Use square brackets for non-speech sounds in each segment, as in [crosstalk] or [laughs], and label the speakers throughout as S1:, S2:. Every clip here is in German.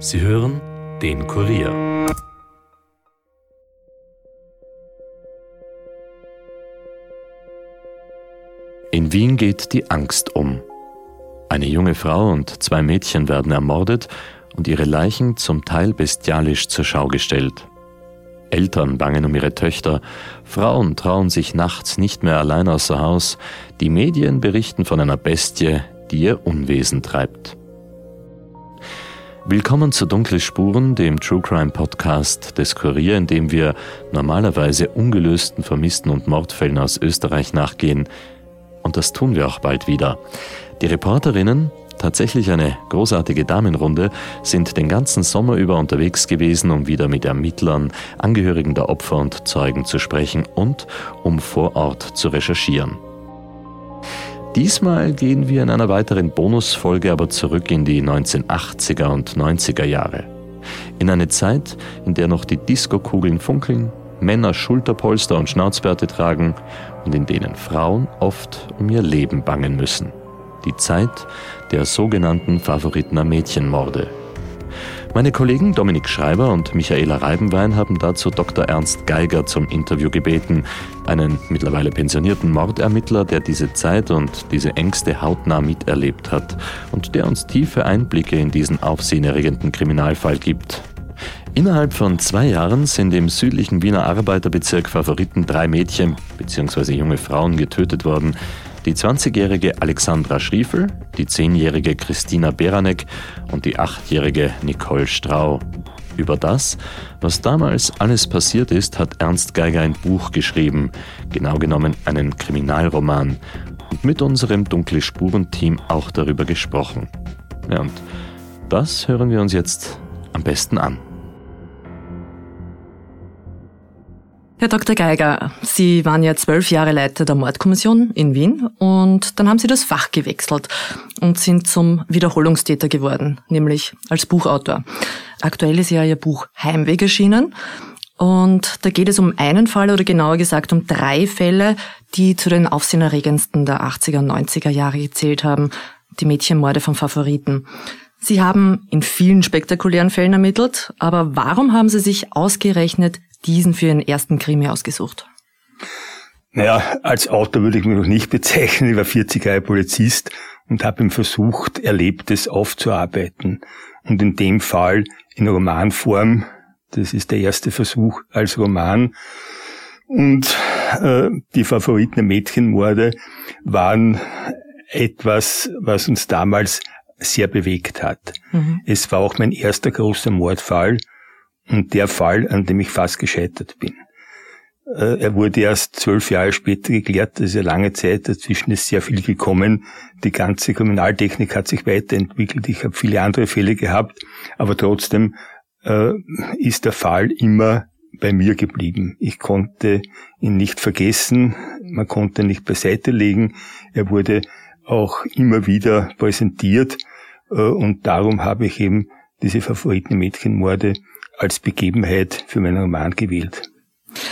S1: Sie hören den Kurier. In Wien geht die Angst um. Eine junge Frau und zwei Mädchen werden ermordet und ihre Leichen zum Teil bestialisch zur Schau gestellt. Eltern bangen um ihre Töchter, Frauen trauen sich nachts nicht mehr allein außer Haus, die Medien berichten von einer Bestie, die ihr Unwesen treibt. Willkommen zu Dunkle Spuren, dem True Crime Podcast des Kurier, in dem wir normalerweise ungelösten Vermissten und Mordfällen aus Österreich nachgehen. Und das tun wir auch bald wieder. Die Reporterinnen, tatsächlich eine großartige Damenrunde, sind den ganzen Sommer über unterwegs gewesen, um wieder mit Ermittlern, Angehörigen der Opfer und Zeugen zu sprechen und um vor Ort zu recherchieren. Diesmal gehen wir in einer weiteren Bonusfolge aber zurück in die 1980er und 90er Jahre. In eine Zeit, in der noch die Diskokugeln funkeln, Männer Schulterpolster und Schnauzbärte tragen und in denen Frauen oft um ihr Leben bangen müssen. Die Zeit der sogenannten Favoritener Mädchenmorde. Meine Kollegen Dominik Schreiber und Michaela Reibenwein haben dazu Dr. Ernst Geiger zum Interview gebeten, einen mittlerweile pensionierten Mordermittler, der diese Zeit und diese Ängste hautnah miterlebt hat und der uns tiefe Einblicke in diesen aufsehenerregenden Kriminalfall gibt. Innerhalb von zwei Jahren sind im südlichen Wiener Arbeiterbezirk Favoriten drei Mädchen bzw. junge Frauen getötet worden, die 20-jährige Alexandra Schriefel, die 10-jährige Christina Beranek und die 8-jährige Nicole Strau. Über das, was damals alles passiert ist, hat Ernst Geiger ein Buch geschrieben, genau genommen einen Kriminalroman, und mit unserem Dunkle Spuren-Team auch darüber gesprochen. Ja, und das hören wir uns jetzt am besten an.
S2: Herr Dr. Geiger, Sie waren ja zwölf Jahre Leiter der Mordkommission in Wien und dann haben Sie das Fach gewechselt und sind zum Wiederholungstäter geworden, nämlich als Buchautor. Aktuell ist ja Ihr Buch Heimweg erschienen und da geht es um einen Fall oder genauer gesagt um drei Fälle, die zu den aufsehenerregendsten der 80er und 90er Jahre gezählt haben, die Mädchenmorde von Favoriten. Sie haben in vielen spektakulären Fällen ermittelt, aber warum haben Sie sich ausgerechnet diesen für Ihren ersten Krimi ausgesucht?
S3: Naja, als Autor würde ich mich noch nicht bezeichnen. Ich war 40 Jahre Polizist und habe ihm versucht, Erlebtes aufzuarbeiten. Und in dem Fall in Romanform. Das ist der erste Versuch als Roman. Und äh, die Favoriten der Mädchenmorde waren etwas, was uns damals sehr bewegt hat. Mhm. Es war auch mein erster großer Mordfall und der Fall, an dem ich fast gescheitert bin. Äh, er wurde erst zwölf Jahre später geklärt, das ist ja lange Zeit, dazwischen ist sehr viel gekommen. Die ganze Kriminaltechnik hat sich weiterentwickelt, ich habe viele andere Fälle gehabt, aber trotzdem äh, ist der Fall immer bei mir geblieben. Ich konnte ihn nicht vergessen, man konnte ihn nicht beiseite legen. Er wurde auch immer wieder präsentiert äh, und darum habe ich eben diese Favoriten Mädchenmorde als Begebenheit für meinen Roman gewählt.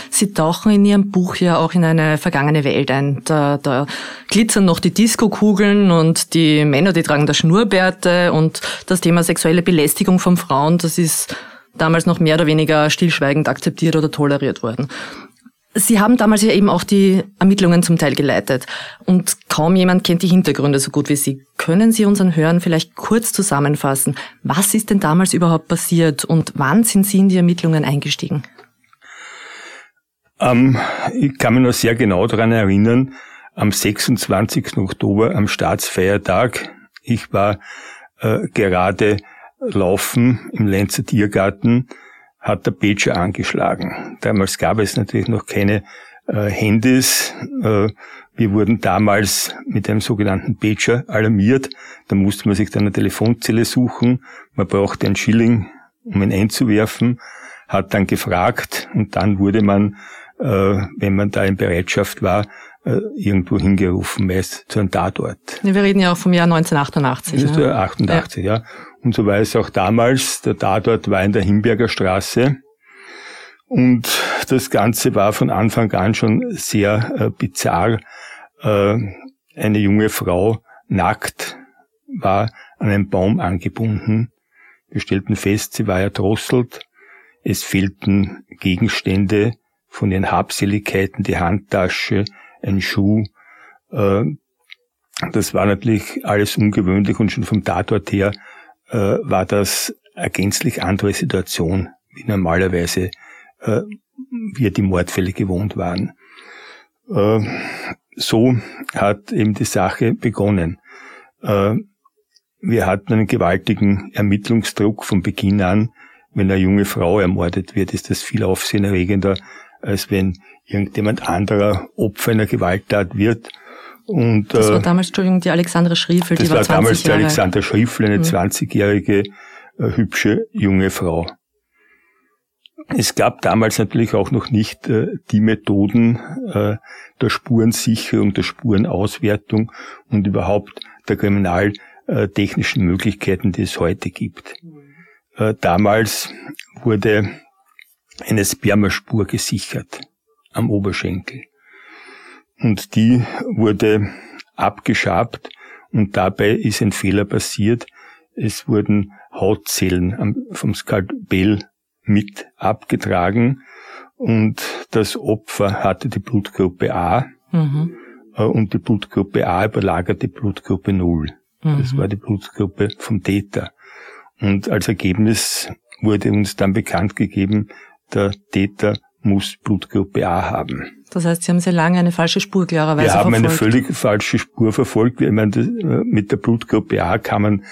S2: Sie tauchen in Ihrem Buch ja auch in eine vergangene Welt ein. Da, da glitzern noch die Diskokugeln und die Männer, die tragen da Schnurrbärte und das Thema sexuelle Belästigung von Frauen, das ist damals noch mehr oder weniger stillschweigend akzeptiert oder toleriert worden. Sie haben damals ja eben auch die Ermittlungen zum Teil geleitet und kaum jemand kennt die Hintergründe so gut wie Sie. Können Sie unseren Hörern vielleicht kurz zusammenfassen, was ist denn damals überhaupt passiert und wann sind Sie in die Ermittlungen eingestiegen?
S3: Ähm, ich kann mich noch sehr genau daran erinnern, am 26. Oktober, am Staatsfeiertag, ich war äh, gerade laufen im Lenzer Tiergarten, hat der Pager angeschlagen. Damals gab es natürlich noch keine äh, Handys. Äh, wir wurden damals mit einem sogenannten Pager alarmiert. Da musste man sich dann eine Telefonzelle suchen. Man brauchte einen Schilling, um ihn einzuwerfen, hat dann gefragt und dann wurde man, äh, wenn man da in Bereitschaft war, äh, irgendwo hingerufen, meist zu einem Tatort.
S2: Wir reden ja auch vom Jahr 1988.
S3: Das ist ne? 88, ja. ja. Und so war es auch damals. Der Tatort war in der Himberger Straße. Und das Ganze war von Anfang an schon sehr äh, bizarr. Äh, eine junge Frau nackt war an einen Baum angebunden. Wir stellten fest, sie war erdrosselt. Es fehlten Gegenstände von ihren Habseligkeiten, die Handtasche, ein Schuh. Äh, das war natürlich alles ungewöhnlich und schon vom Tatort her äh, war das eine gänzlich andere Situation, wie normalerweise äh, wir die Mordfälle gewohnt waren. So hat eben die Sache begonnen. Wir hatten einen gewaltigen Ermittlungsdruck von Beginn an. Wenn eine junge Frau ermordet wird, ist das viel aufsehenerregender, als wenn irgendjemand anderer Opfer einer Gewalttat wird.
S2: Und, das war äh, damals, Entschuldigung, die Alexandra Schriefel,
S3: die
S2: war
S3: 20 Jahre. Das war damals die Alexandra Schriefel, eine mhm. 20-jährige, äh, hübsche, junge Frau. Es gab damals natürlich auch noch nicht äh, die Methoden äh, der Spurensicherung, der Spurenauswertung und überhaupt der kriminaltechnischen Möglichkeiten, die es heute gibt. Äh, damals wurde eine Spermaspur gesichert am Oberschenkel. Und die wurde abgeschabt und dabei ist ein Fehler passiert. Es wurden Hautzellen vom Skalpell mit abgetragen und das Opfer hatte die Blutgruppe A mhm. Äh, und die Blutgruppe A überlagert die Blutgruppe 0. Mhm. Das war die Blutgruppe vom Täter. Und als Ergebnis wurde uns dann bekannt gegeben, der Täter muss Blutgruppe A haben.
S2: Das heißt, Sie haben sehr lange eine falsche Spur klarerweise
S3: verfolgt.
S2: Wir haben
S3: verfolgt. eine völlig falsche Spur verfolgt. Ich meine, äh, mit der Blutgruppe A kann man,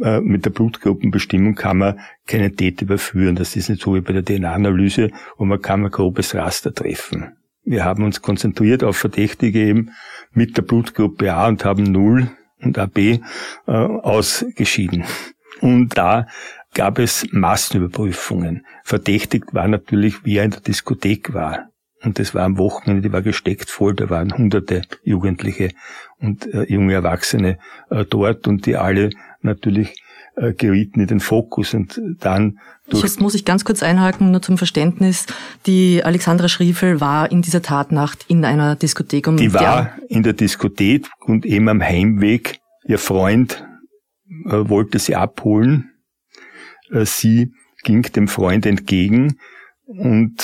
S3: äh, mit der Blutgruppenbestimmung kann man keine Täter überführen. Das ist nicht so wie bei der DNA-Analyse, wo man kann ein grobes Raster treffen. Wir haben uns konzentriert auf Verdächtige eben mit der Blutgruppe A und haben 0 und AB äh, ausgeschieden. Und da gab es Massenüberprüfungen. Verdächtigt war natürlich, wie er in der Diskothek war. Und das war am Wochenende, die war gesteckt voll, da waren hunderte Jugendliche und äh, junge Erwachsene äh, dort und die alle natürlich äh, gerieten in den Fokus und dann
S2: durch Jetzt muss ich ganz kurz einhaken, nur zum Verständnis. Die Alexandra Schriefel war in dieser Tatnacht in einer Diskothek.
S3: Um die war in der Diskothek und eben am Heimweg, ihr Freund äh, wollte sie abholen. Äh, sie ging dem Freund entgegen und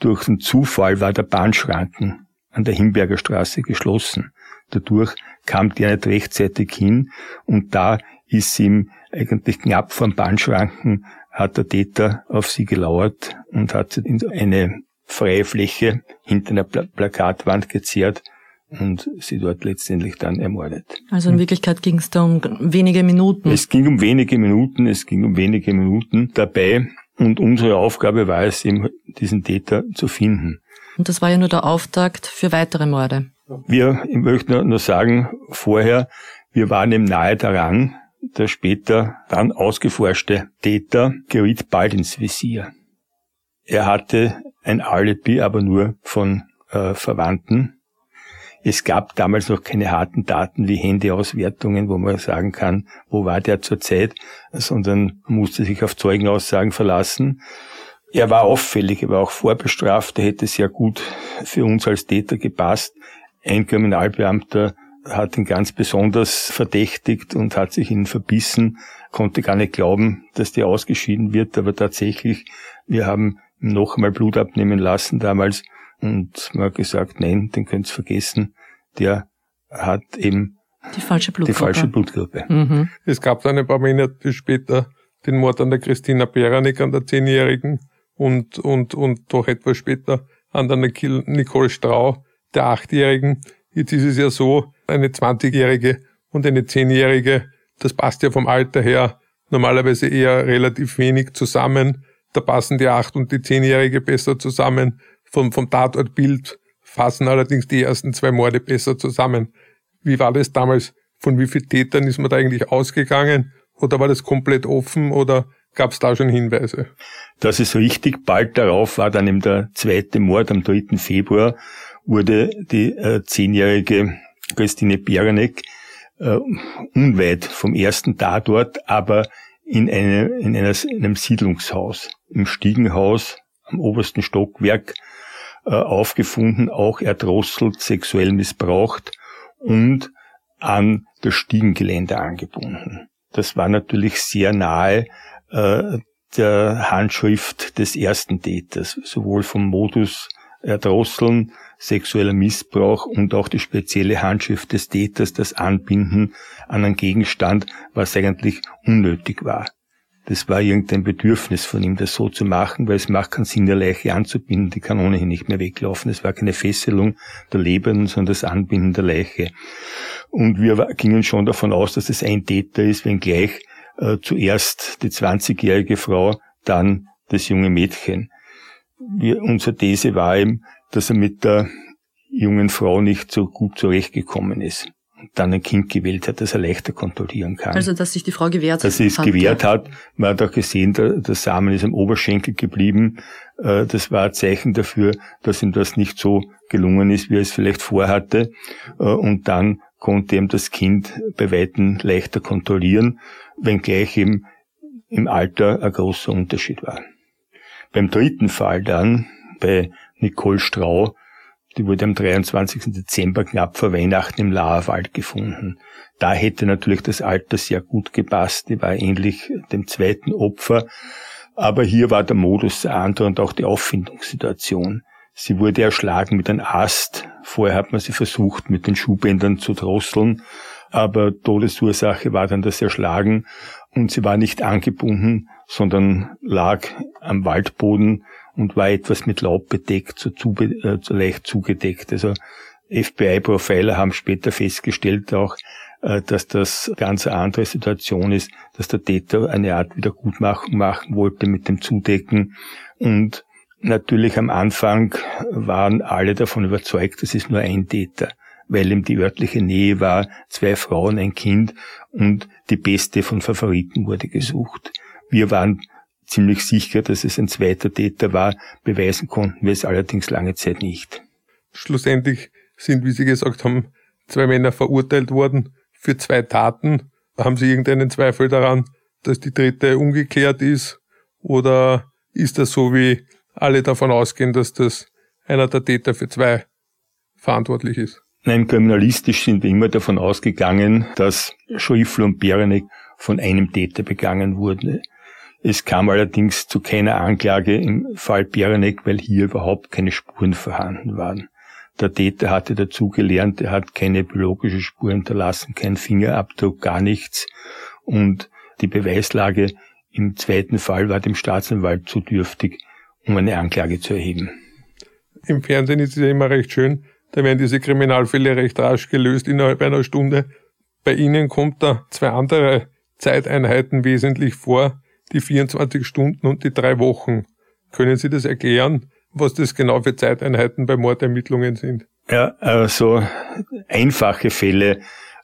S3: durch den Zufall war der Bahnschranken an der Himberger Straße geschlossen. Dadurch kam die nicht rechtzeitig hin und da ist ihm eigentlich knapp vor Bahnschranken hat der Täter auf sie gelauert und hat sie in eine freie Fläche hinter einer Plakatwand gezerrt und sie dort letztendlich dann ermordet.
S2: Also in Wirklichkeit ging es da um wenige Minuten.
S3: Es ging um wenige Minuten, es ging um wenige Minuten dabei und unsere Aufgabe war es eben, diesen Täter zu finden.
S2: Und das war ja nur der Auftakt für weitere Morde.
S3: Wir, ich möchte nur sagen, vorher, wir waren eben nahe daran, der später dann ausgeforschte Täter geriet bald ins Visier. Er hatte ein Alibi, aber nur von äh, Verwandten es gab damals noch keine harten Daten wie Handyauswertungen, wo man sagen kann, wo war der zurzeit, sondern musste sich auf Zeugenaussagen verlassen. Er war auffällig, er war auch vorbestraft, er hätte sehr gut für uns als Täter gepasst. Ein Kriminalbeamter hat ihn ganz besonders verdächtigt und hat sich ihn verbissen, konnte gar nicht glauben, dass der ausgeschieden wird, aber tatsächlich, wir haben noch einmal Blut abnehmen lassen damals und man hat gesagt, nein, den könnt's vergessen, der hat eben
S2: die falsche Blutgruppe.
S3: Die falsche Blutgruppe. Mhm.
S4: Es gab dann ein paar Monate später den Mord an der Christina Beranek, an der Zehnjährigen, und, und, und doch etwas später an der Nicole Strau, der Achtjährigen. Jetzt ist es ja so, eine 20-Jährige und eine Zehnjährige, das passt ja vom Alter her normalerweise eher relativ wenig zusammen. Da passen die Acht- und die Zehnjährige besser zusammen. Vom, vom Tatortbild fassen allerdings die ersten zwei Morde besser zusammen. Wie war das damals? Von wie vielen Tätern ist man da eigentlich ausgegangen? Oder war das komplett offen oder gab es da schon Hinweise?
S3: Das ist richtig. Bald darauf war dann eben der zweite Mord am 3. Februar, wurde die äh, zehnjährige Christine Beranek äh, unweit vom ersten Tatort, aber in, eine, in, einer, in einem Siedlungshaus, im Stiegenhaus am obersten Stockwerk aufgefunden, auch erdrosselt, sexuell missbraucht und an das Stiegengelände angebunden. Das war natürlich sehr nahe äh, der Handschrift des ersten Täters, sowohl vom Modus Erdrosseln, sexueller Missbrauch und auch die spezielle Handschrift des Täters, das Anbinden an einen Gegenstand, was eigentlich unnötig war. Das war irgendein Bedürfnis von ihm, das so zu machen, weil es macht keinen Sinn, der Leiche anzubinden, die kann ohnehin nicht mehr weglaufen. Es war keine Fesselung der Lebenden, sondern das Anbinden der Leiche. Und wir gingen schon davon aus, dass es ein Täter ist, wenngleich äh, zuerst die 20-jährige Frau, dann das junge Mädchen. Wir, unsere These war eben, dass er mit der jungen Frau nicht so gut zurechtgekommen ist dann ein Kind gewählt hat, das er leichter kontrollieren kann.
S2: Also, dass sich die Frau gewehrt
S3: hat. Dass sie es gewehrt ja. hat. Man hat auch gesehen, der, der Samen ist am Oberschenkel geblieben. Äh, das war ein Zeichen dafür, dass ihm das nicht so gelungen ist, wie er es vielleicht vorhatte. Äh, und dann konnte ihm das Kind bei Weitem leichter kontrollieren, wenngleich eben im Alter ein großer Unterschied war. Beim dritten Fall dann, bei Nicole Strau, die wurde am 23. Dezember knapp vor Weihnachten im Laherwald gefunden. Da hätte natürlich das Alter sehr gut gepasst. Die war ähnlich dem zweiten Opfer. Aber hier war der Modus der andere und auch die Auffindungssituation. Sie wurde erschlagen mit einem Ast. Vorher hat man sie versucht, mit den Schuhbändern zu drosseln. Aber Todesursache war dann das Erschlagen und sie war nicht angebunden, sondern lag am Waldboden und war etwas mit Laub bedeckt, so, zu, äh, leicht zugedeckt. Also FBI-Profiler haben später festgestellt auch, äh, dass das ganz eine andere Situation ist, dass der Täter eine Art Wiedergutmachung machen wollte mit dem Zudecken. Und natürlich am Anfang waren alle davon überzeugt, das ist nur ein Täter, weil ihm die örtliche Nähe war, zwei Frauen, ein Kind und die beste von Favoriten wurde gesucht. Wir waren ziemlich sicher, dass es ein zweiter Täter war. Beweisen konnten wir es allerdings lange Zeit nicht.
S4: Schlussendlich sind, wie Sie gesagt haben, zwei Männer verurteilt worden für zwei Taten. Haben Sie irgendeinen Zweifel daran, dass die dritte ungeklärt ist? Oder ist das so, wie alle davon ausgehen, dass das einer der Täter für zwei verantwortlich ist?
S3: Nein, kriminalistisch sind wir immer davon ausgegangen, dass Schriffel und Berenek von einem Täter begangen wurden. Es kam allerdings zu keiner Anklage im Fall Berenek, weil hier überhaupt keine Spuren vorhanden waren. Der Täter hatte dazu gelernt, er hat keine biologische Spur hinterlassen, kein Fingerabdruck, gar nichts. Und die Beweislage im zweiten Fall war dem Staatsanwalt zu dürftig, um eine Anklage zu erheben.
S4: Im Fernsehen ist es ja immer recht schön, da werden diese Kriminalfälle recht rasch gelöst innerhalb einer Stunde. Bei Ihnen kommt da zwei andere Zeiteinheiten wesentlich vor, die 24 Stunden und die drei Wochen. Können Sie das erklären, was das genau für Zeiteinheiten bei Mordermittlungen sind?
S3: Ja, also einfache Fälle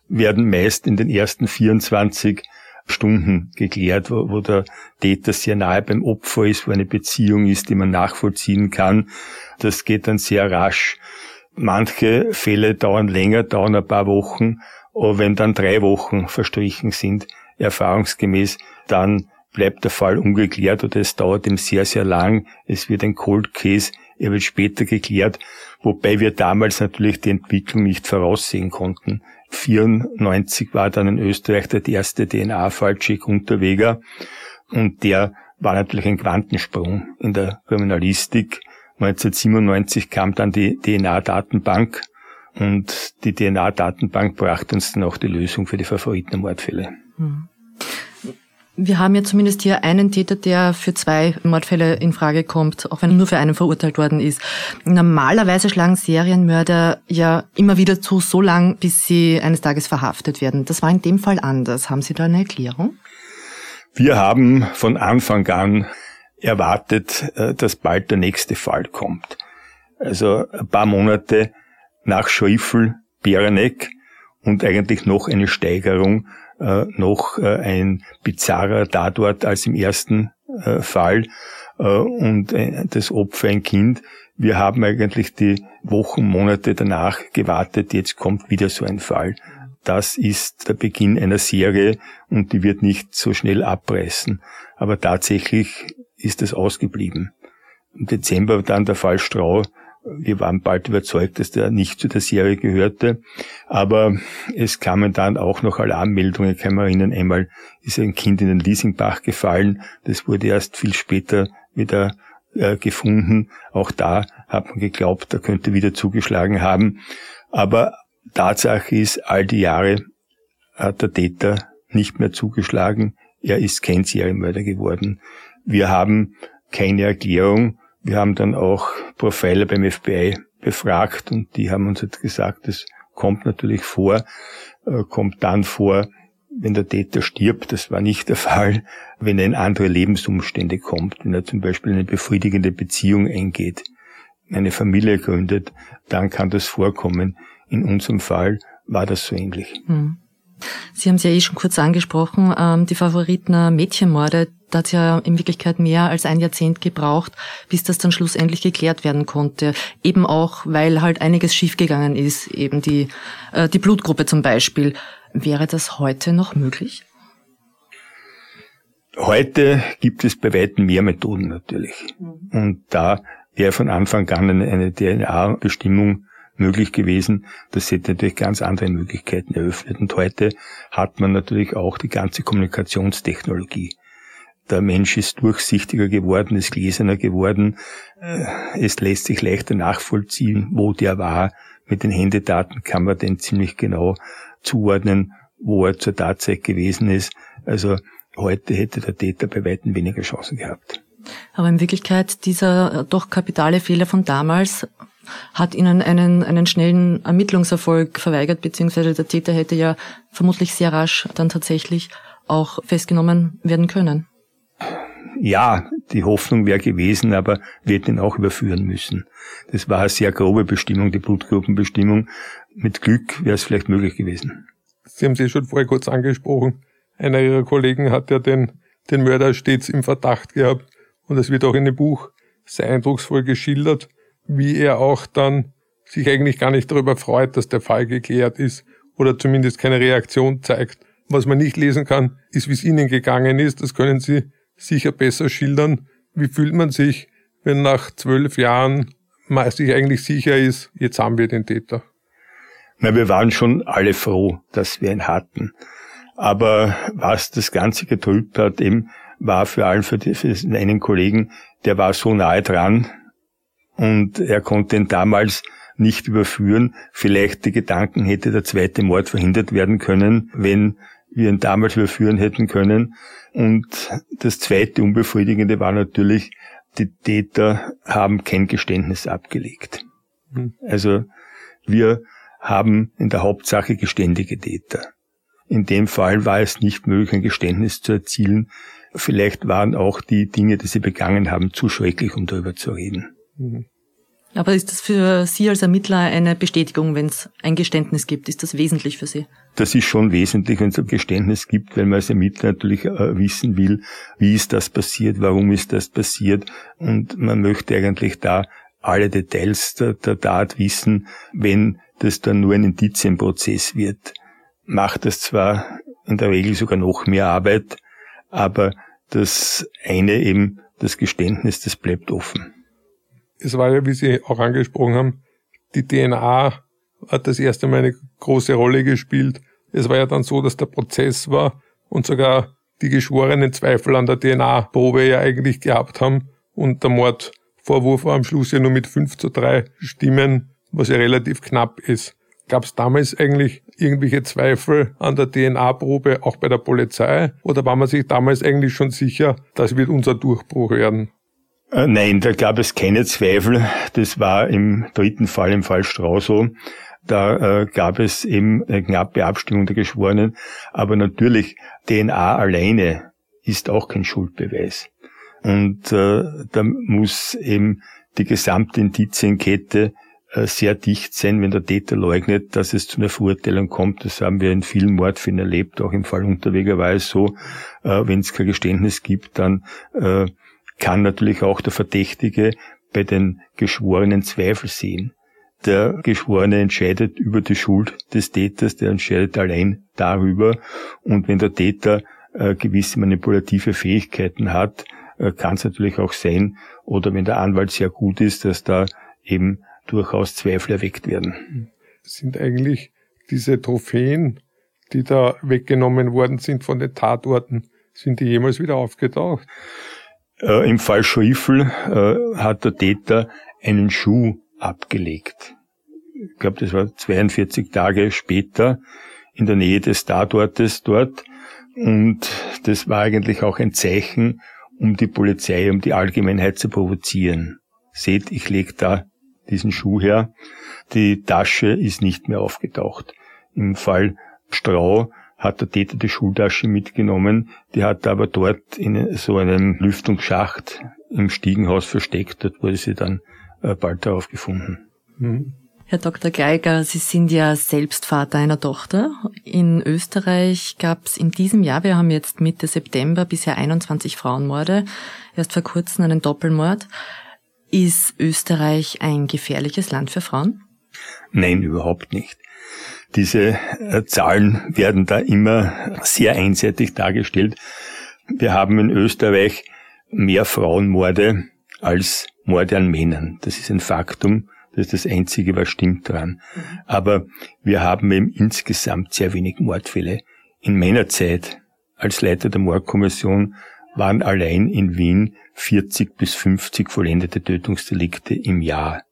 S3: werden meist in den ersten 24 Stunden geklärt, wo, wo der Täter sehr nahe beim Opfer ist, wo eine Beziehung ist, die man nachvollziehen kann. Das geht dann sehr rasch. Manche Fälle dauern länger, dauern ein paar Wochen, aber wenn dann drei Wochen verstrichen sind, erfahrungsgemäß, dann bleibt der Fall ungeklärt oder es dauert ihm sehr, sehr lang. Es wird ein Cold Case, er wird später geklärt, wobei wir damals natürlich die Entwicklung nicht voraussehen konnten. 94 war dann in Österreich der erste DNA-Fall Chick Unterweger und der war natürlich ein Quantensprung in der Kriminalistik. 1997 kam dann die DNA-Datenbank und die DNA-Datenbank brachte uns dann auch die Lösung für die Favoritenmordfälle. Hm.
S2: Wir haben ja zumindest hier einen Täter, der für zwei Mordfälle in Frage kommt, auch wenn er nur für einen verurteilt worden ist. Normalerweise schlagen Serienmörder ja immer wieder zu, so lang, bis sie eines Tages verhaftet werden. Das war in dem Fall anders. Haben Sie da eine Erklärung?
S3: Wir haben von Anfang an erwartet, äh, dass bald der nächste Fall kommt. Also ein paar Monate nach Schriffel, Berenek und eigentlich noch eine Steigerung äh, noch äh, ein bizarrer Tatort als im ersten Fall und das Opfer ein Kind. Wir haben eigentlich die Wochen, Monate danach gewartet, jetzt kommt wieder so ein Fall. Das ist der Beginn einer Serie und die wird nicht so schnell abreißen. Aber tatsächlich ist es ausgeblieben. Im Dezember dann der Fall Strau Wir waren bald überzeugt, dass der nicht zu der Serie gehörte. Aber es kamen dann auch noch Alarmmeldungen. Ich kann mich erinnern, einmal ist ein Kind in den Leasingbach gefallen. Das wurde erst viel später wieder äh, gefunden. Auch da hat man geglaubt, er könnte wieder zugeschlagen haben. Aber Tatsache ist, all die Jahre hat der Täter nicht mehr zugeschlagen. Er ist kein Serienmörder geworden. Wir haben keine Erklärung wir haben dann auch Profiler beim FBI befragt und die haben uns jetzt gesagt, das kommt natürlich vor, äh, kommt dann vor, wenn der Täter stirbt, das war nicht der [laughs] Fall, wenn er in andere Lebensumstände kommt, wenn er zum Beispiel eine befriedigende Beziehung eingeht, eine Familie gründet, dann kann das vorkommen. In unserem Fall war das so ähnlich. Hm.
S2: Sie haben es ja eh schon kurz angesprochen, ähm, die Favoritner Mädchenmorde, da hat es ja in Wirklichkeit mehr als ein Jahrzehnt gebraucht, bis das dann schlussendlich geklärt werden konnte. Eben auch, weil halt einiges schiefgegangen ist, eben die, äh, die Blutgruppe zum Beispiel. Wäre das heute noch möglich?
S3: Heute gibt es bei weitem mehr Methoden natürlich. Mhm. Und da wäre von Anfang an eine, eine DNA-Bestimmung möglich gewesen. Das hätte natürlich ganz andere Möglichkeiten eröffnet. Und heute hat man natürlich auch die ganze Kommunikationstechnologie. Der Mensch ist durchsichtiger geworden, ist gläserner geworden. Äh, es lässt sich leichter nachvollziehen, wo der war. Mit den Händedaten kann man den ziemlich genau zuordnen, wo er zur Tatzeit gewesen ist. Also heute hätte der Täter bei weitem weniger Chancen gehabt.
S2: Aber in Wirklichkeit dieser doch kapitale Fehler von damals hat ihnen einen, einen schnellen Ermittlungserfolg verweigert, beziehungsweise der Täter hätte ja vermutlich sehr rasch dann tatsächlich auch festgenommen werden können.
S3: Ja, die Hoffnung wäre gewesen, aber wir hätten ihn auch überführen müssen. Das war eine sehr grobe Bestimmung, die Blutgruppenbestimmung. Mit Glück wäre es vielleicht möglich gewesen.
S4: Sie haben sie schon vorher kurz angesprochen. Einer Ihrer Kollegen hat ja den, den Mörder stets im Verdacht gehabt und es wird auch in dem Buch sehr eindrucksvoll geschildert wie er auch dann sich eigentlich gar nicht darüber freut, dass der Fall geklärt ist oder zumindest keine Reaktion zeigt. Was man nicht lesen kann, ist, wie es Ihnen gegangen ist. Das können Sie sicher besser schildern. Wie fühlt man sich, wenn nach zwölf Jahren man sich eigentlich sicher ist, jetzt haben wir den Täter?
S3: Na, wir waren schon alle froh, dass wir ihn hatten. Aber was das Ganze getrübt hat, eben war vor allem für, die, für einen Kollegen, der war so nahe dran, und er konnte ihn damals nicht überführen. Vielleicht die Gedanken hätte der zweite Mord verhindert werden können, wenn wir ihn damals überführen hätten können. Und das zweite Unbefriedigende war natürlich, die Täter haben kein Geständnis abgelegt. Hm. Also wir haben in der Hauptsache geständige Täter. In dem Fall war es nicht möglich, ein Geständnis zu erzielen. Vielleicht waren auch die Dinge, die sie begangen haben, zu schrecklich, um darüber zu reden. Mhm.
S2: Aber ist das für Sie als Ermittler eine Bestätigung, wenn es ein Geständnis gibt? Ist das wesentlich für Sie?
S3: Das ist schon wesentlich, wenn es ein Geständnis gibt, weil man als Ermittler natürlich äh, wissen will, wie ist das passiert, warum ist das passiert und man möchte eigentlich da alle Details der, der Tat wissen, wenn das dann nur ein Indizienprozess wird. Macht das zwar in der Regel sogar noch mehr Arbeit, aber das eine eben, das Geständnis, das bleibt offen
S4: es war ja, wie Sie auch angesprochen haben, die DNA hat das erste Mal eine große Rolle gespielt. Es war ja dann so, dass der Prozess war und sogar die geschworenen Zweifel an der DNA-Probe ja eigentlich gehabt haben und der Mordvorwurf war am Schluss ja nur mit 5 zu 3 Stimmen, was ja relativ knapp ist. Gab es damals eigentlich irgendwelche Zweifel an der DNA-Probe auch bei der Polizei oder war man sich damals eigentlich schon sicher, das wird unser Durchbruch werden?
S3: Äh, nein, da gab es keine Zweifel. Das war im dritten Fall, im Fall Strauß Da äh, gab es eben eine knappe Abstimmung der Geschworenen. Aber natürlich, DNA alleine ist auch kein Schuldbeweis. Und äh, da muss eben die gesamte Indizienkette äh, sehr dicht sein, wenn der Täter leugnet, dass es zu einer Verurteilung kommt. Das haben wir in vielen Mordfällen erlebt, auch im Fall Unterweger war es so, äh, wenn es kein Geständnis gibt, dann äh, kann natürlich auch der Verdächtige bei den Geschworenen Zweifel sehen. Der Geschworene entscheidet über die Schuld des Täters, der entscheidet allein darüber. Und wenn der Täter äh, gewisse manipulative Fähigkeiten hat, äh, kann es natürlich auch sein, oder wenn der Anwalt sehr gut ist, dass da eben durchaus Zweifel erweckt werden.
S4: Sind eigentlich diese Trophäen, die da weggenommen worden sind von den Tatorten, sind die jemals wieder aufgetaucht?
S3: Äh, Im Fall Schriefel äh, hat der Täter einen Schuh abgelegt. Ich glaube, das war 42 Tage später in der Nähe des Tatortes dort. Und das war eigentlich auch ein Zeichen, um die Polizei, um die Allgemeinheit zu provozieren. Seht, ich leg da diesen Schuh her. Die Tasche ist nicht mehr aufgetaucht. Im Fall Strau hat der Täter die Schultasche mitgenommen, die hat er aber dort in so einem Lüftungsschacht im Stiegenhaus versteckt, dort wurde sie dann äh, bald darauf gefunden.
S2: Mhm. Herr Dr. Geiger, Sie sind ja selbst Vater einer Tochter. In Österreich gab es in diesem Jahr, wir haben jetzt Mitte September, bisher 21 Frauenmorde, erst vor kurzem einen Doppelmord. Ist Österreich ein gefährliches Land für Frauen?
S3: Nein, überhaupt nicht. Diese äh, Zahlen werden da immer sehr einseitig dargestellt. Wir haben in Österreich mehr Frauenmorde als Morde an Männern. Das ist ein Faktum. Das ist das Einzige, was stimmt dran. Aber wir haben eben insgesamt sehr wenig Mordfälle. In meiner Zeit als Leiter der Mordkommission waren allein in Wien 40 bis 50 vollendete Tötungsdelikte im Jahr.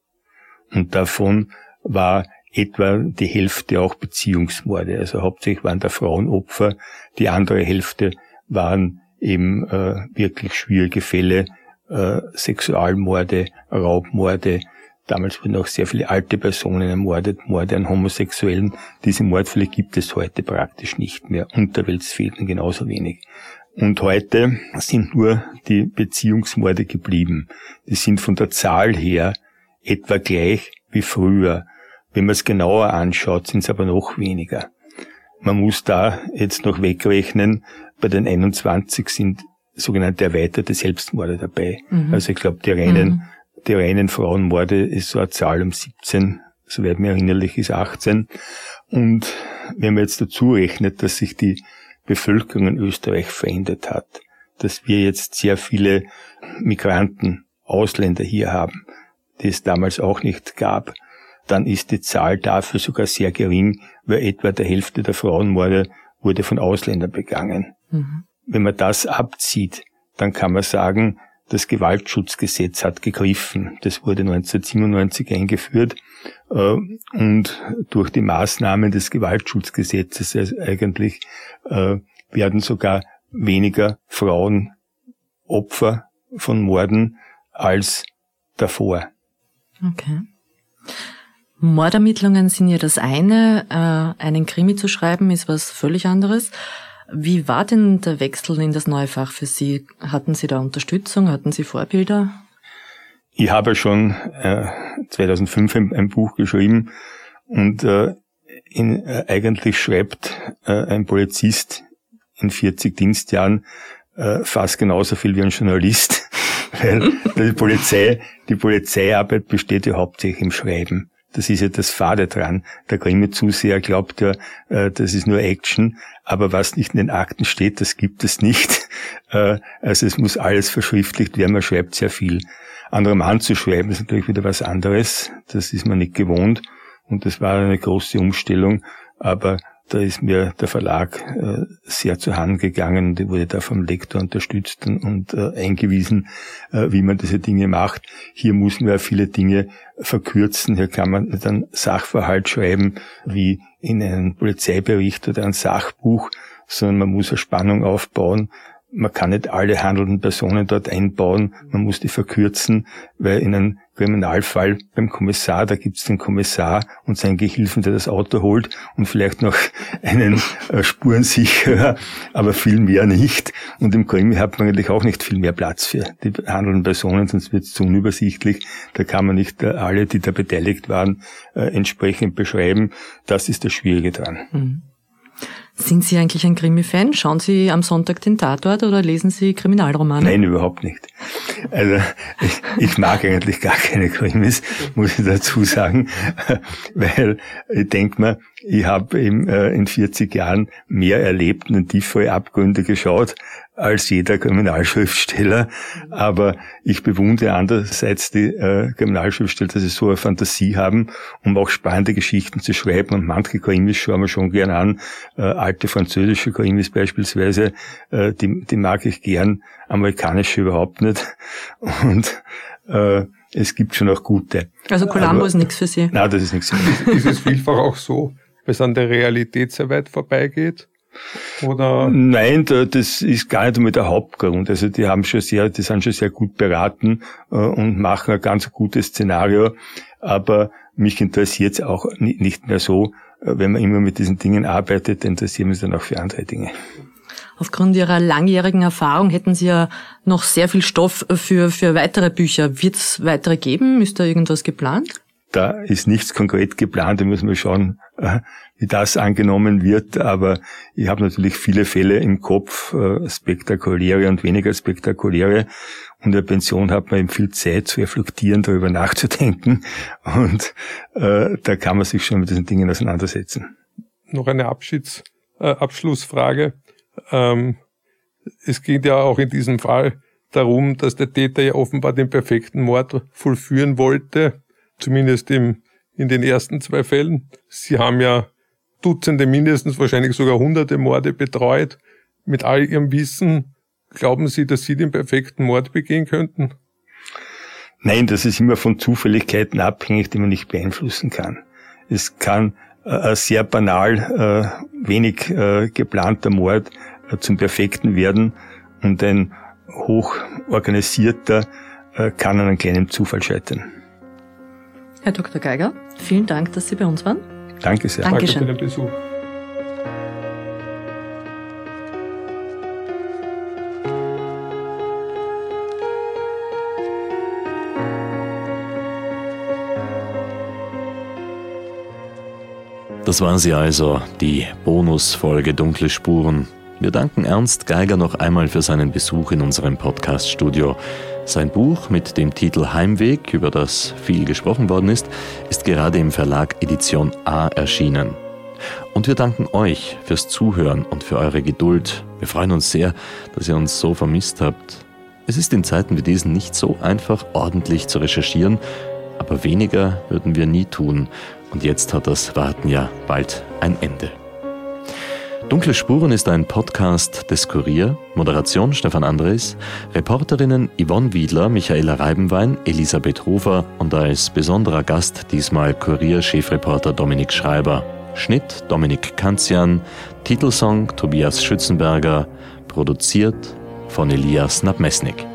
S3: Und davon war etwa die Hälfte auch Beziehungsmorde. Also hauptsächlich waren da Frauen Opfer. Die andere Hälfte waren eben äh, wirklich schwierige Fälle, äh, Sexualmorde, Raubmorde. Damals wurden auch sehr viele alte Personen ermordet, Morde an Homosexuellen. Diese Mordfälle gibt es heute praktisch nicht mehr. Unterweltsfehden genauso wenig. Und heute sind nur die Beziehungsmorde geblieben. Die sind von der Zahl her etwa gleich wie früher. Wenn man es genauer anschaut, sind es aber noch weniger. Man muss da jetzt noch wegrechnen, bei den 21 sind sogenannte erweiterte Selbstmorde dabei. Mhm. Also ich glaube, die reinen, mhm. die reinen Frauenmorde ist so eine Zahl um 17, soweit mir erinnerlich ist 18. Und wenn man jetzt dazu rechnet, dass sich die Bevölkerung in Österreich verändert hat, dass wir jetzt sehr viele Migranten, Ausländer hier haben, die es damals auch nicht gab, dann ist die Zahl dafür sogar sehr gering, weil etwa der Hälfte der Frauenmorde wurde von Ausländern begangen. Mhm. Wenn man das abzieht, dann kann man sagen, das Gewaltschutzgesetz hat gegriffen. Das wurde 1997 eingeführt äh, und durch die Maßnahmen des Gewaltschutzgesetzes also eigentlich äh, werden sogar weniger Frauen Opfer von Morden als davor.
S2: Okay. Mordermittlungen sind ja das eine, äh, einen Krimi zu schreiben ist was völlig anderes. Wie war denn der Wechsel in das neue Fach für Sie? Hatten Sie da Unterstützung? Hatten Sie Vorbilder?
S3: Ich habe schon äh, 2005 ein, ein, Buch geschrieben und äh, in, äh, eigentlich schreibt äh, ein Polizist in 40 Dienstjahren äh, fast genauso viel wie ein Journalist, [laughs] weil die Polizei, die Polizeiarbeit besteht ja hauptsächlich im Schreiben. Das ist ja das Fade dran. Der Krimi-Zuseher glaubt ja, äh, das ist nur Action, aber was nicht in den Akten steht, das gibt es nicht. [laughs] Äh, also es muss alles verschriftlicht werden, man schreibt sehr viel. Anderem anzuschreiben ist natürlich wieder was anderes, das ist man nicht gewohnt und das war eine große Umstellung, aber da ist mir der Verlag äh, sehr zur Hand gegangen und wurde da vom Lektor unterstützt und, und äh, eingewiesen, äh, wie man diese Dinge macht. Hier muss man ja viele Dinge verkürzen. Hier kann man dann Sachverhalt schreiben, wie in einem Polizeibericht oder ein Sachbuch, sondern man muss eine Spannung aufbauen man kann nicht alle handelnden Personen dort einbauen, man muss die verkürzen, weil in einem Kriminalfall beim Kommissar, da gibt's den Kommissar und seinen Gehilfen, der das Auto holt und vielleicht noch [laughs] einen äh, Spurensicherer, aber viel mehr nicht. Und im Krimi hat man eigentlich auch nicht viel mehr Platz für die handelnden Personen, sonst wird's zu unübersichtlich. Da kann man nicht äh, alle, die da beteiligt waren, äh, entsprechend beschreiben. Das ist das Schwierige dran. Mhm.
S2: Sind Sie eigentlich ein Krimi-Fan? Schauen Sie am Sonntag den Tatort oder lesen Sie Kriminalromane?
S3: Nein, überhaupt nicht. Also ich, ich mag eigentlich gar keine Krimis, muss ich dazu sagen, weil ich denke mir, ich habe in 40 Jahren mehr erlebt und in tiefere Abgründe geschaut, als jeder Kriminalschriftsteller. Aber ich bewundere andererseits die äh, Kriminalschriftsteller, dass sie so eine Fantasie haben, um auch spannende Geschichten zu schreiben. Und manche Krimis schauen wir schon gern an. Äh, alte französische Krimis beispielsweise, äh, die, die mag ich gern, amerikanische überhaupt nicht. Und äh, es gibt schon auch gute.
S2: Also Columbo ist nichts für Sie?
S3: Nein, das ist nichts für
S4: mich. ist es vielfach auch so, weil es an der Realität sehr weit vorbeigeht? Oder?
S3: Nein, das ist gar nicht einmal der Hauptgrund. Also die haben schon sehr, die sind schon sehr gut beraten äh, und machen ein ganz gutes Szenario. Aber mich interessiert es auch nicht mehr so, äh, wenn man immer mit diesen Dingen arbeitet, interessieren wir uns dann auch für andere Dinge.
S2: Aufgrund Ihrer langjährigen Erfahrung hätten Sie ja noch sehr viel Stoff für, für weitere Bücher. Wird es weitere geben? Ist da irgendwas geplant?
S3: Da ist nichts konkret geplant, da müssen wir schauen, äh, wie das angenommen wird. Aber ich habe natürlich viele Fälle im Kopf, äh, spektakuläre und weniger spektakuläre. Und in der Pension hat man eben viel Zeit zu reflektieren, darüber nachzudenken. Und äh, da kann man sich schon mit diesen Dingen auseinandersetzen.
S4: Noch eine Abschieds, äh, Abschlussfrage. Ähm, es geht ja auch in diesem Fall darum, dass der Täter ja offenbar den perfekten Mord vollführen wollte zumindest im, in den ersten zwei Fällen. Sie haben ja Dutzende, mindestens wahrscheinlich sogar hunderte Morde betreut. Mit all Ihrem Wissen, glauben Sie, dass Sie den perfekten Mord begehen könnten?
S3: Nein, das ist immer von Zufälligkeiten abhängig, die man nicht beeinflussen kann. Es kann äh, sehr banal, äh, wenig äh, geplanter Mord zum perfekten werden und ein hoch organisierter kann an einem kleinen Zufall scheitern.
S2: Herr Dr. Geiger, vielen Dank, dass Sie bei uns waren.
S3: Danke sehr.
S2: Dankeschön.
S4: Danke für den Besuch.
S1: Das war sie also, die Bonusfolge Dunkle Spuren. Wir danken Ernst Geiger noch einmal für seinen Besuch in unserem Podcaststudio. Sein Buch mit dem Titel Heimweg, über das viel gesprochen worden ist, ist gerade im Verlag Edition A erschienen. Und wir danken euch fürs Zuhören und für eure Geduld. Wir freuen uns sehr, dass ihr uns so vermisst habt. Es ist in Zeiten wie diesen nicht so einfach, ordentlich zu recherchieren, aber weniger würden wir nie tun. Und jetzt hat das Warten ja bald ein Ende. Dunkle Spuren ist ein Podcast des Kurier, Moderation Stefan Andres, Reporterinnen Yvonne Wiedler, Michaela Reibenwein, Elisabeth Hofer und als besonderer Gast diesmal Kurier-Chefreporter Dominik Schreiber. Schnitt Dominik Kanzian, Titelsong Tobias Schützenberger, produziert von Elias Nabmesnik.